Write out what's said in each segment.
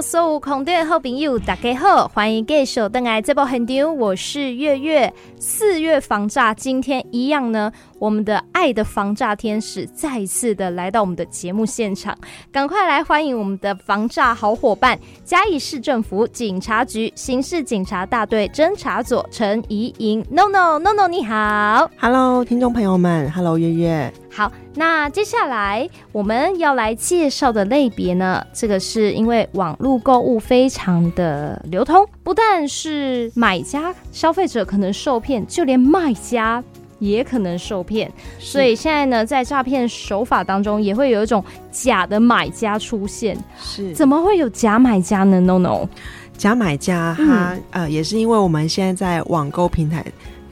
Hello，所有空中好朋友，大家好，欢迎继续登来这部现场，我是月月。四月防诈，今天一样呢，我们的爱的防诈天使再一次的来到我们的节目现场，赶快来欢迎我们的防诈好伙伴——嘉义市政府警察局刑事警察大队侦查组陈怡莹。No No No No，你好，Hello，听众朋友们，Hello，月月。好，那接下来我们要来介绍的类别呢，这个是因为网络购物非常的流通，不但是买家消费者可能受骗，就连卖家也可能受骗。所以现在呢，在诈骗手法当中，也会有一种假的买家出现。是，怎么会有假买家呢？No No，假买家他、嗯、呃，也是因为我们现在在网购平台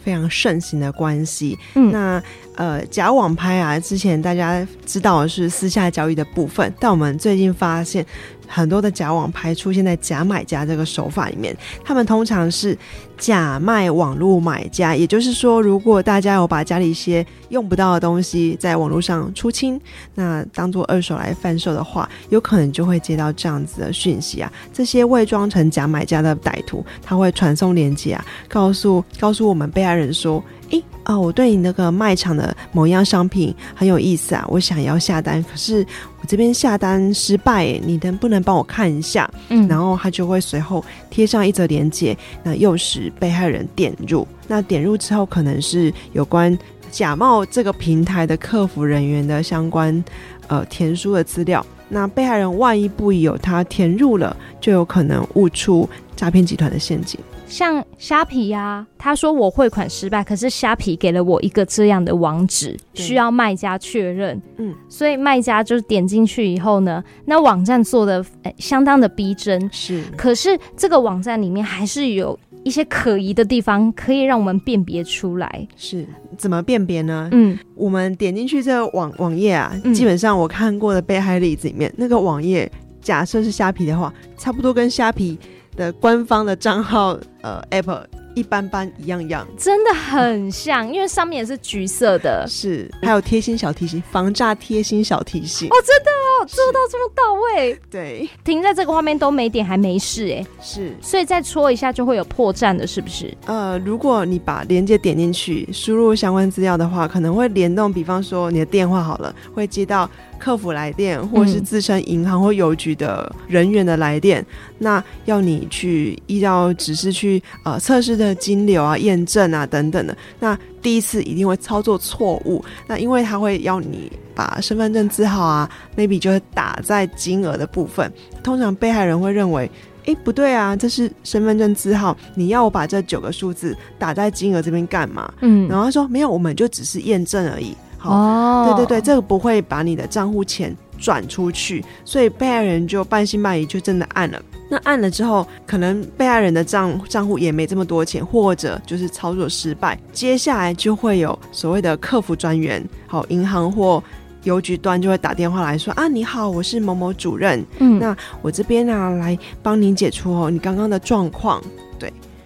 非常盛行的关系。嗯，那。呃，假网拍啊，之前大家知道的是私下交易的部分，但我们最近发现很多的假网拍出现在假买家这个手法里面，他们通常是假卖网络买家，也就是说，如果大家有把家里一些用不到的东西在网络上出清，那当做二手来贩售的话，有可能就会接到这样子的讯息啊，这些伪装成假买家的歹徒，他会传送链接啊，告诉告诉我们被害人说。诶，哦，我对你那个卖场的某一样商品很有意思啊，我想要下单，可是我这边下单失败，你能不能帮我看一下？嗯，然后他就会随后贴上一则链接，那诱使被害人点入。那点入之后，可能是有关假冒这个平台的客服人员的相关呃填书的资料。那被害人万一不疑有他填入了，就有可能误触诈骗集团的陷阱。像虾皮呀、啊，他说我汇款失败，可是虾皮给了我一个这样的网址，需要卖家确认。嗯，所以卖家就是点进去以后呢，那网站做的、欸、相当的逼真。是，可是这个网站里面还是有一些可疑的地方，可以让我们辨别出来。是，怎么辨别呢？嗯，我们点进去这个网网页啊，基本上我看过的被害例子里面，嗯、那个网页假设是虾皮的话，差不多跟虾皮。的官方的账号，呃，App 一般般，一样样，真的很像，因为上面也是橘色的，是，还有贴心小提醒，防诈贴心小提醒，哦，真的哦，做到这么到位，对，停在这个画面都没点还没事，哎，是，所以再戳一下就会有破绽的，是不是？呃，如果你把连接点进去，输入相关资料的话，可能会联动，比方说你的电话好了，会接到。客服来电，或是自称银行或邮局的人员的来电，嗯，那要你去依照指示去呃测试的金流啊、验证啊等等的。那第一次一定会操作错误，那因为他会要你把身份证字号啊，maybe 就会打在金额的部分。通常被害人会认为，哎，不对啊，这是身份证字号，你要我把这九个数字打在金额这边干嘛？嗯，然后他说没有，我们就只是验证而已。哦，对对对，这个不会把你的账户钱转出去，所以被害人就半信半疑，就真的按了。那按了之后，可能被害人的账账户也没这么多钱，或者就是操作失败，接下来就会有所谓的客服专员，好，银行或邮局端就会打电话来说啊，你好，我是某某主任，嗯，那我这边呢、啊、来帮您解除哦你刚刚的状况。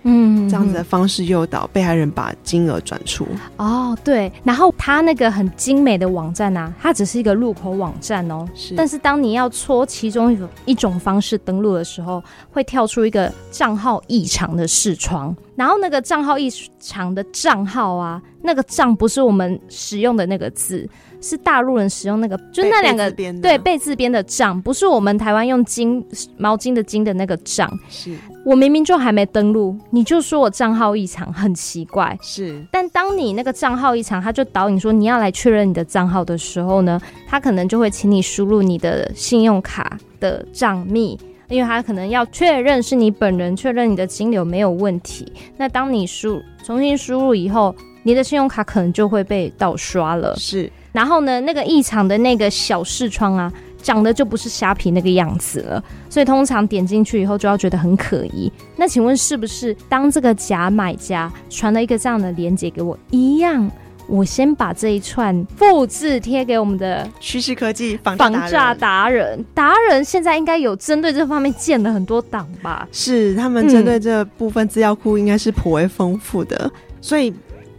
嗯，这样子的方式诱导被害人把金额转出。哦，对，然后他那个很精美的网站啊，它只是一个入口网站哦。是。但是当你要戳其中一种一种方式登录的时候，会跳出一个账号异常的视窗。然后那个账号异常的账号啊，那个账不是我们使用的那个字。是大陆人使用那个，就那两个对被字边的账，不是我们台湾用巾毛巾的巾的那个账。是我明明就还没登录，你就说我账号异常，很奇怪。是，但当你那个账号异常，他就导引说你要来确认你的账号的时候呢，他可能就会请你输入你的信用卡的账密，因为他可能要确认是你本人，确认你的金流没有问题。那当你输重新输入以后，你的信用卡可能就会被盗刷了。是。然后呢，那个异常的那个小视窗啊，长得就不是虾皮那个样子了，所以通常点进去以后就要觉得很可疑。那请问是不是当这个假买家传了一个这样的链接给我一样，我先把这一串复制贴给我们的趋势科技防防诈达人？达人。现在应该有针对这方面建了很多档吧？是，他们针对这部分资料库应该是颇为丰富的，嗯，所以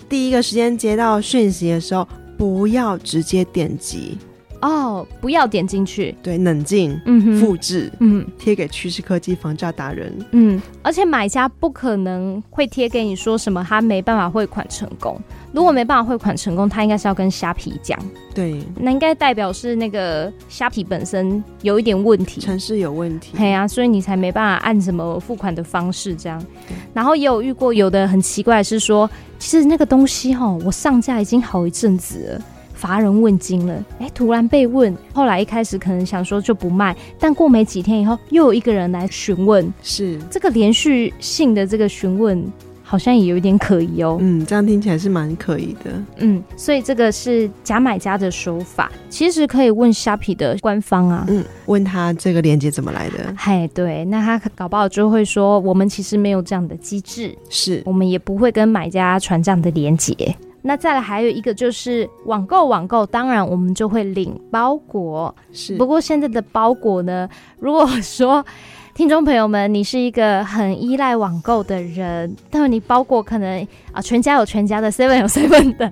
第一个时间接到讯息的时候。不要直接点击。哦，不要点进去，对，冷静，嗯，复制，嗯，贴给趋势科技防诈达人，嗯，而且买家不可能会贴给你说什么他没办法汇款成功，如果没办法汇款成功，他应该是要跟虾皮讲，对，那应该代表是那个虾皮本身有一点问题，城市有问题，对啊，所以你才没办法按什么付款的方式这样，然后也有遇过有的很奇怪是说，其实那个东西哈，我上架已经好一阵子了。乏人问津了，哎、欸，突然被问，后来一开始可能想说就不卖，但过没几天以后，又有一个人来询问，是。这个连续性的这个询问，好像也有一点可疑哦。嗯，这样听起来是蛮可疑的。嗯，所以这个是假买家的手法，其实可以问虾皮的官方啊，嗯，问他这个链接怎么来的？嘿，对，那他搞不好就会说，我们其实没有这样的机制，是我们也不会跟买家传这样的链接。那再来还有一个就是网购，网购当然我们就会领包裹，是。不过现在的包裹呢，如果说听众朋友们你是一个很依赖网购的人，但是你包裹可能啊全家有全家的，seven 有 seven 的，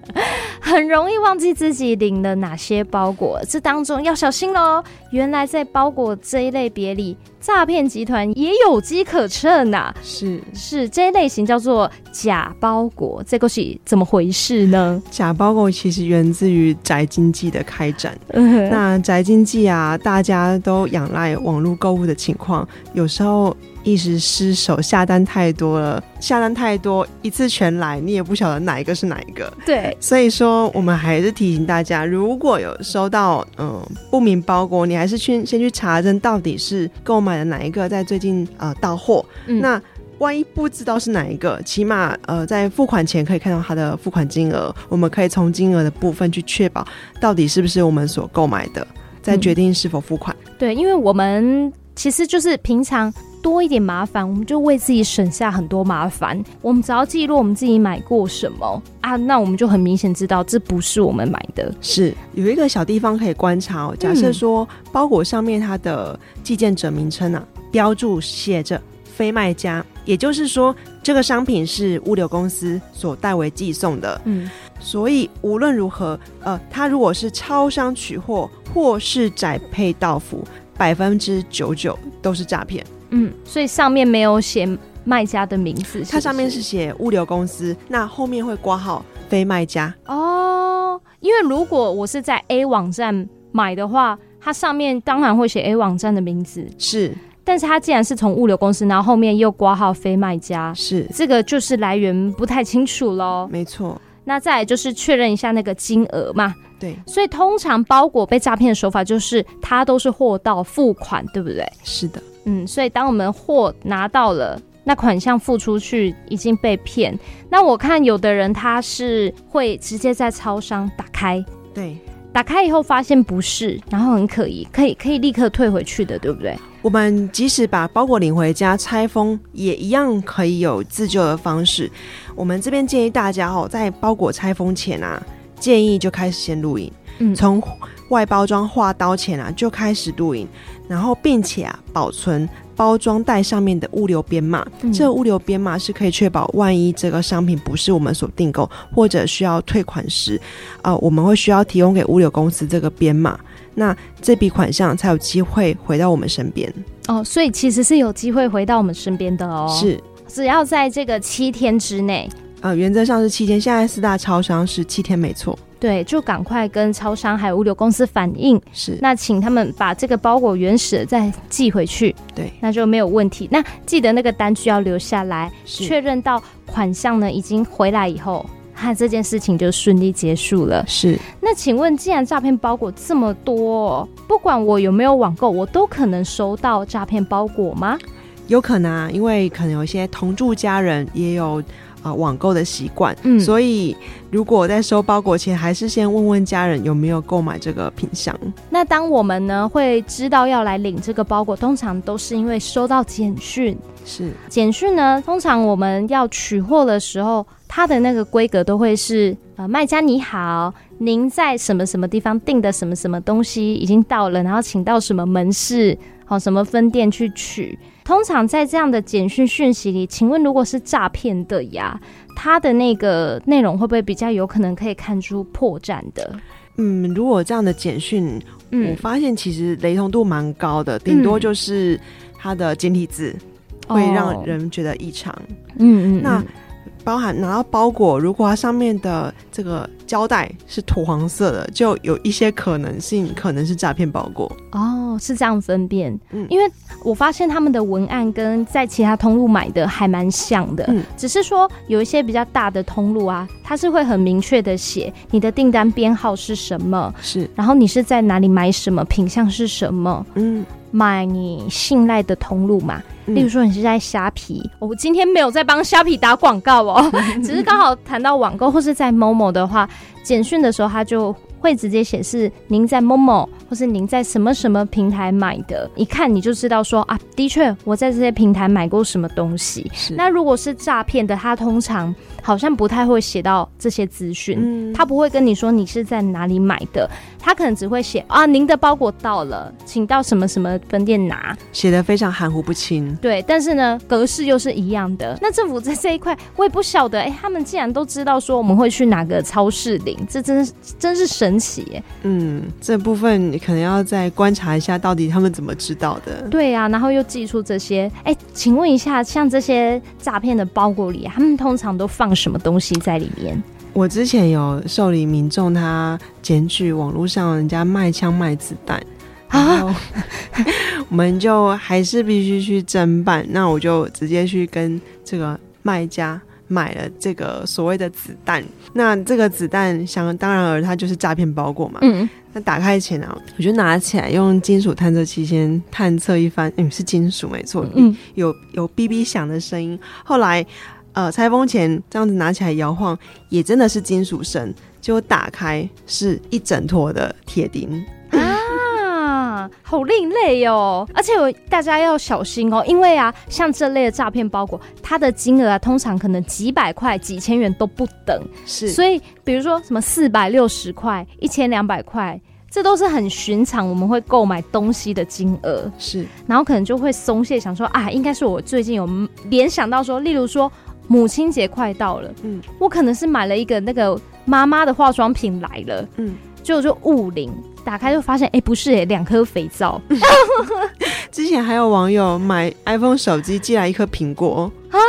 很容易忘记自己领了哪些包裹，这当中要小心喽。原来在包裹这一类别里。诈骗集团也有机可乘呐、啊，是是这一类型叫做假包裹，这个是怎么回事呢？假包裹其实源自于宅经济的开展。嗯、那宅经济啊，大家都仰赖网络购物的情况，有时候。一时失手下单太多了，下单太多，一次全来，你也不晓得哪一个是哪一个。对，所以说我们还是提醒大家，如果有收到嗯不明包裹，你还是去先去查证到底是购买的哪一个，在最近呃到货。嗯、那万一不知道是哪一个，起码呃在付款前可以看到它的付款金额，我们可以从金额的部分去确保到底是不是我们所购买的，再决定是否付款。嗯、对，因为我们其实就是平常。多一点麻烦，我们就为自己省下很多麻烦。我们只要记录我们自己买过什么啊，那我们就很明显知道这不是我们买的。是有一个小地方可以观察哦。假设说包裹上面它的寄件者名称啊，标注写着非卖家，也就是说这个商品是物流公司所代为寄送的。嗯，所以无论如何，呃，它如果是超商取货或是宅配到府，百分之九九都是诈骗。嗯，所以上面没有写卖家的名字是是？它上面是写物流公司，那后面会挂号非卖家哦。因为如果我是在 A 网站买的话，它上面当然会写 A 网站的名字，是。但是它既然是从物流公司，然后后面又挂号非卖家，是这个就是来源不太清楚喽。没错。那再来就是确认一下那个金额嘛。对。所以通常包裹被诈骗的手法就是它都是货到付款，对不对？是的。嗯，所以当我们货拿到了，那款项付出去已经被骗。那我看有的人他是会直接在超商打开，对，打开以后发现不是，然后很可疑，可以可以立刻退回去的，对不对？我们即使把包裹领回家拆封，也一样可以有自救的方式。我们这边建议大家哦，在包裹拆封前啊，建议就开始先录影，嗯，从外包装划刀前啊就开始录影。然后，并且啊，保存包装袋上面的物流编码。嗯、这个物流编码是可以确保，万一这个商品不是我们所订购，或者需要退款时，啊、呃，我们会需要提供给物流公司这个编码，那这笔款项才有机会回到我们身边。哦，所以其实是有机会回到我们身边的哦。是，只要在这个七天之内。啊、呃，原则上是七天。现在四大超商是七天，没错。对，就赶快跟超商还有物流公司反映，是，那请他们把这个包裹原始的再寄回去，对，那就没有问题。那记得那个单据要留下来，确认到款项呢已经回来以后，哈，这件事情就顺利结束了。是，那请问，既然诈骗包裹这么多，不管我有没有网购，我都可能收到诈骗包裹吗？有可能啊，因为可能有一些同住家人也有。啊、呃，网购的习惯，嗯，所以如果在收包裹前，还是先问问家人有没有购买这个品项。那当我们呢会知道要来领这个包裹，通常都是因为收到简讯。是简讯呢，通常我们要取货的时候，它的那个规格都会是呃，卖家你好，您在什么什么地方订的什么什么东西已经到了，然后请到什么门市，好、哦、什么分店去取。通常在这样的简讯讯息里，请问如果是诈骗的呀，它的那个内容会不会比较有可能可以看出破绽的？嗯，如果这样的简讯，嗯，我发现其实雷同度蛮高的，顶多就是它的简体字会让人觉得异常。嗯嗯，那。包含拿到包裹，如果它上面的这个胶带是土黄色的，就有一些可能性，可能是诈骗包裹。哦，是这样分辨。嗯，因为我发现他们的文案跟在其他通路买的还蛮像的。嗯，只是说有一些比较大的通路啊，它是会很明确的写你的订单编号是什么，是，然后你是在哪里买什么，品相是什么。嗯。买你信赖的通路嘛，例如说你是在虾皮，我、今天没有在帮虾皮打广告哦，只是刚好谈到网购或是在 Momo 的话，简讯的时候他就会直接显示您在 Momo 或是您在什么什么平台买的，一看你就知道说啊，的确我在这些平台买过什么东西。那如果是诈骗的，他通常好像不太会写到这些资讯，嗯、他不会跟你说你是在哪里买的。他可能只会写啊，您的包裹到了，请到什么什么分店拿，写的非常含糊不清。对，但是呢，格式又是一样的。那政府在这一块，我也不晓得，哎、欸，他们竟然都知道说我们会去哪个超市领，这真是真是神奇耶。嗯，这部分你可能要再观察一下，到底他们怎么知道的？对啊，然后又寄出这些，哎、欸，请问一下，像这些诈骗的包裹里，他们通常都放什么东西在里面？我之前有受理民众他检举网络上人家卖枪卖子弹，然后 我们就还是必须去侦办。那我就直接去跟这个卖家买了这个所谓的子弹。那这个子弹想当然而它就是诈骗包裹嘛。嗯。那打开前啊，我就拿起来用金属探测器先探测一番。嗯，是金属没错。嗯。有有哔哔响的声音。后来。呃，拆封前这样子拿起来摇晃，也真的是金属声。结果打开是一整坨的铁钉啊，好另类哦！而且我大家要小心哦，因为啊，像这类的诈骗包裹，它的金额啊，通常可能几百块、几千元都不等。是，所以比如说什么四百六十块、一千两百块，这都是很寻常我们会购买东西的金额。是，然后可能就会松懈，想说啊，应该是我最近有联想到说，例如说。母亲节快到了，嗯，我可能是买了一个那个妈妈的化妆品来了，嗯，就就误领，打开就发现，哎、欸，不是、欸，哎，两颗肥皂。之前还有网友买 iPhone 手机寄来一颗苹果。啊！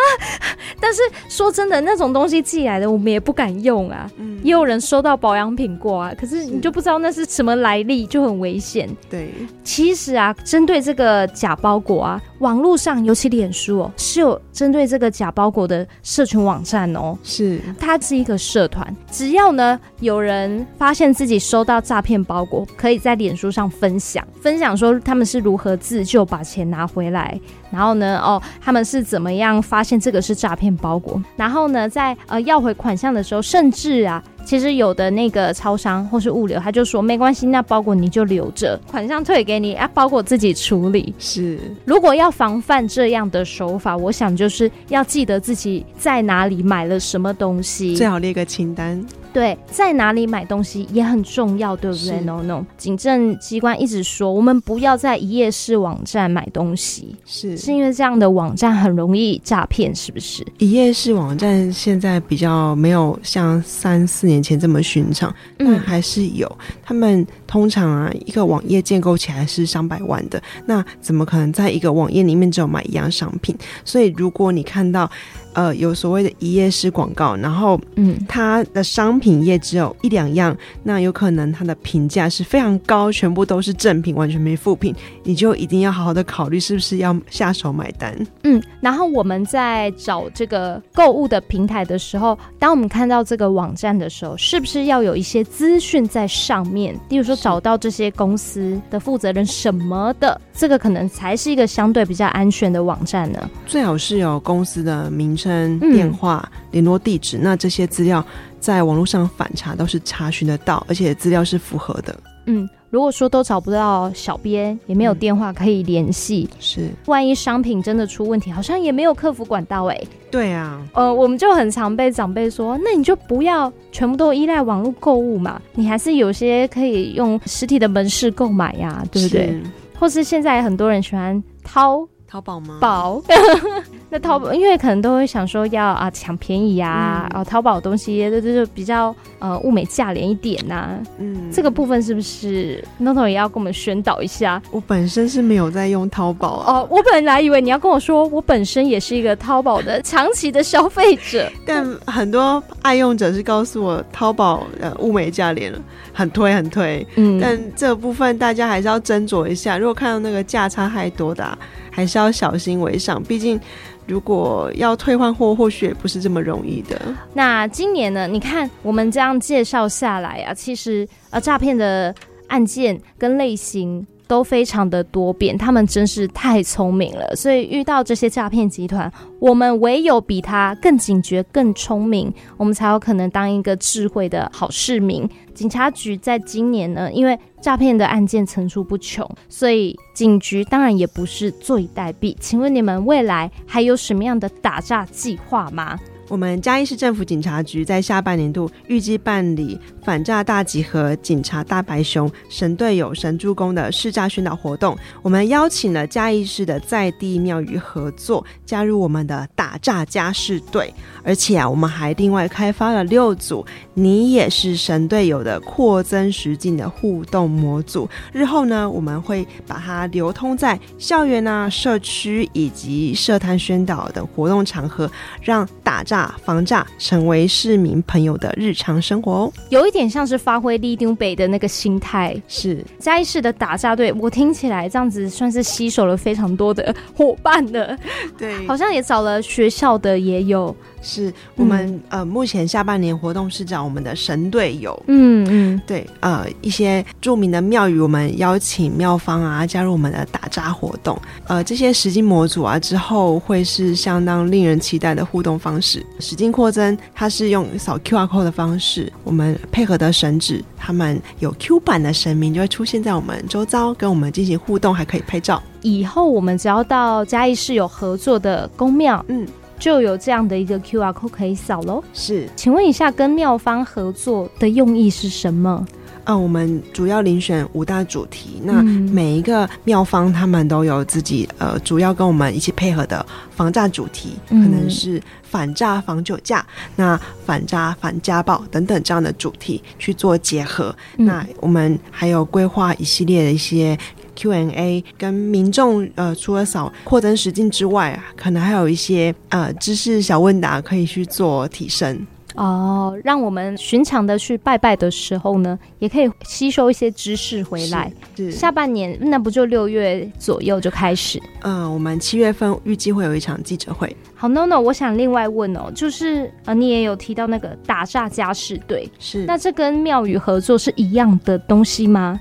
但是说真的，那种东西寄来的，我们也不敢用啊。嗯，也有人收到保养品过啊，可是你就不知道那是什么来历，就很危险。对，其实啊，针对这个假包裹啊，网络上尤其脸书哦，是有针对这个假包裹的社群网站哦。是，它是一个社团，只要呢有人发现自己收到诈骗包裹，可以在脸书上分享，分享说他们是如何自救，把钱拿回来。然后呢，哦，他们是怎么样发现这个是诈骗包裹？然后呢，在呃要回款项的时候，甚至啊。其实有的那个超商或是物流，他就说没关系，那包裹你就留着，款项退给你啊，包裹自己处理。是，如果要防范这样的手法，我想就是要记得自己在哪里买了什么东西，最好列个清单。对，在哪里买东西也很重要，对不对？No No，警政机关一直说，我们不要在一页式网站买东西，是是因为这样的网站很容易诈骗，是不是？一页式网站现在比较没有像三四年。前这么寻常，但还是有。嗯、他们通常啊，一个网页建构起来是上百万的，那怎么可能在一个网页里面只有买一样商品？所以如果你看到。呃，有所谓的一页式广告，然后，嗯，它的商品页只有一两样，那有可能它的评价是非常高，全部都是正品，完全没副品，你就一定要好好的考虑是不是要下手买单。嗯，然后我们在找这个购物的平台的时候，当我们看到这个网站的时候，是不是要有一些资讯在上面？例如说找到这些公司的负责人什么的，这个可能才是一个相对比较安全的网站呢。最好是有公司的名。称电话、联络地址，那这些资料在网络上反查都是查询得到，而且资料是符合的。嗯，如果说都找不到小编，也没有电话可以联系，是万一商品真的出问题，好像也没有客服管道哎。对啊，呃，我们就很常被长辈说，那你就不要全部都依赖网络购物嘛，你还是有些可以用实体的门市购买呀，对不对？是或是现在很多人喜欢淘。淘宝吗？宝，那淘宝，因为可能都会想说要啊抢便宜啊，嗯、啊淘宝东西这这就比较呃物美价廉一点呐、啊。嗯，这个部分是不是 Nono 也要跟我们宣导一下？我本身是没有在用淘宝哦，我本来以为你要跟我说，我本身也是一个淘宝的长期的消费者，但很多爱用者是告诉我淘宝呃物美价廉了，很推很推。嗯，但这个部分大家还是要斟酌一下，如果看到那个价差太多的、啊，还是要小心为上，毕竟。如果要退换货，或许也不是这么容易的。那今年呢？你看我们这样介绍下来啊，其实呃，诈骗的案件跟类型都非常的多变，他们真是太聪明了。所以遇到这些诈骗集团，我们唯有比他更警觉、更聪明，我们才有可能当一个智慧的好市民。警察局在今年呢，因为诈骗的案件层出不穷，所以警局当然也不是坐以待毙。请问你们未来还有什么样的打诈计划吗？我们嘉义市政府警察局在下半年度预计办理反诈大集合、警察大白熊、神队友神助攻的试诈宣导活动。我们邀请了嘉义市的在地庙宇合作，加入我们的打诈家士队。而且啊，我们还另外开发了六组“你也是神队友”的扩增实境的互动模组。日后呢，我们会把它流通在校园啊、社区以及社摊宣导等活动场合，让打诈。防诈成为市民朋友的日常生活哦，有一点像是发挥立丢北的那个心态。是嘉义市的打诈队，我听起来这样子算是吸收了非常多的伙伴的。对，好像也找了学校的也有。是我们、嗯、呃，目前下半年活动是找我们的神队友，嗯嗯，对，呃，一些著名的庙宇，我们邀请庙方啊加入我们的打扎活动，呃，这些实境模组啊之后会是相当令人期待的互动方式。实境扩增，它是用扫 QR code 的方式，我们配合的神指，他们有 Q 版的神明就会出现在我们周遭，跟我们进行互动，还可以拍照。以后我们只要到嘉义市有合作的宫庙，嗯。就有这样的一个 QR code 可以扫喽。是，请问一下，跟妙方合作的用意是什么？嗯，我们主要遴选五大主题，那每一个妙方他们都有自己呃，主要跟我们一起配合的防诈主题，可能是反诈防酒驾，那反诈反家暴等等这样的主题去做结合。那我们还有规划一系列的一些。Q&A 跟民众呃，除了扫扩增实境之外啊，可能还有一些呃知识小问答可以去做提升哦，让我们寻常的去拜拜的时候呢，也可以吸收一些知识回来。是，下半年那不就六月左右就开始？嗯、呃，我们七月份预计会有一场记者会。好，Nono，我想另外问哦，就是呃，你也有提到那个打炸家事队，是那这跟庙宇合作是一样的东西吗？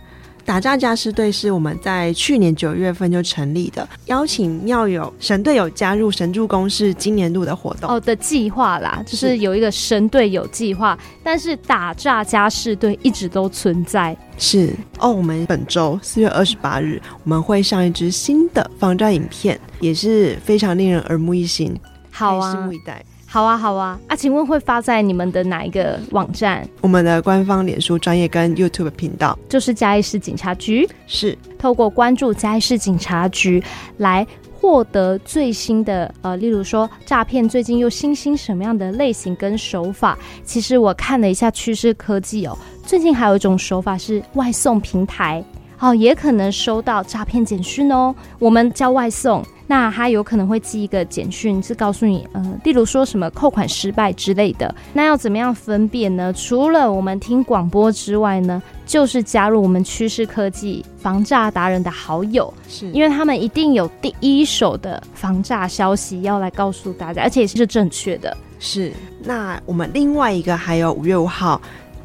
打诈家士队是我们在去年九月份就成立的，邀请庙友神队友加入神助攻是今年度的活动哦的计划啦，就是有一个神队友计划，但是打诈家士队一直都存在。是哦，我们本周四月二十八日我们会上一支新的防诈影片，也是非常令人耳目一新，好啊，拭目以待。好啊，好啊，啊，请问会发在你们的哪一个网站？我们的官方脸书专业跟 YouTube 频道，就是嘉义市警察局。是透过关注嘉义市警察局来获得最新的呃，例如说诈骗最近又新兴什么样的类型跟手法？其实我看了一下趋势科技哦，最近还有一种手法是外送平台。哦，也可能收到诈骗简讯哦。我们叫外送，那他有可能会寄一个简讯，是告诉你，呃，例如说什么扣款失败之类的。那要怎么样分辨呢？除了我们听广播之外呢，就是加入我们趋势科技防诈达人的好友，是因为他们一定有第一手的防诈消息要来告诉大家，而且是正确的。是。那我们另外一个还有五月五号。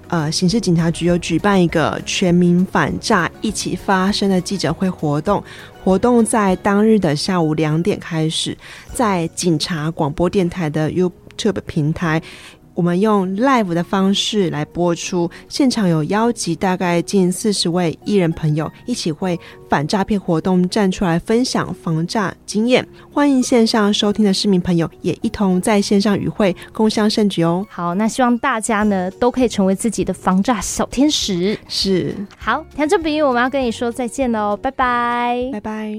呃，刑事警察局有举办一个全民反诈一起发生的记者会活动，活动在当日的下午两点开始，在警察广播电台的 YouTube 平台。我们用 live 的方式来播出，现场有邀集大概近四十位艺人朋友一起为反诈骗活动站出来分享防诈经验，欢迎线上收听的市民朋友也一同在线上与会，共襄盛举哦。好，那希望大家呢都可以成为自己的防诈小天使。是，好，田正平，我们要跟你说再见喽，拜拜，拜拜。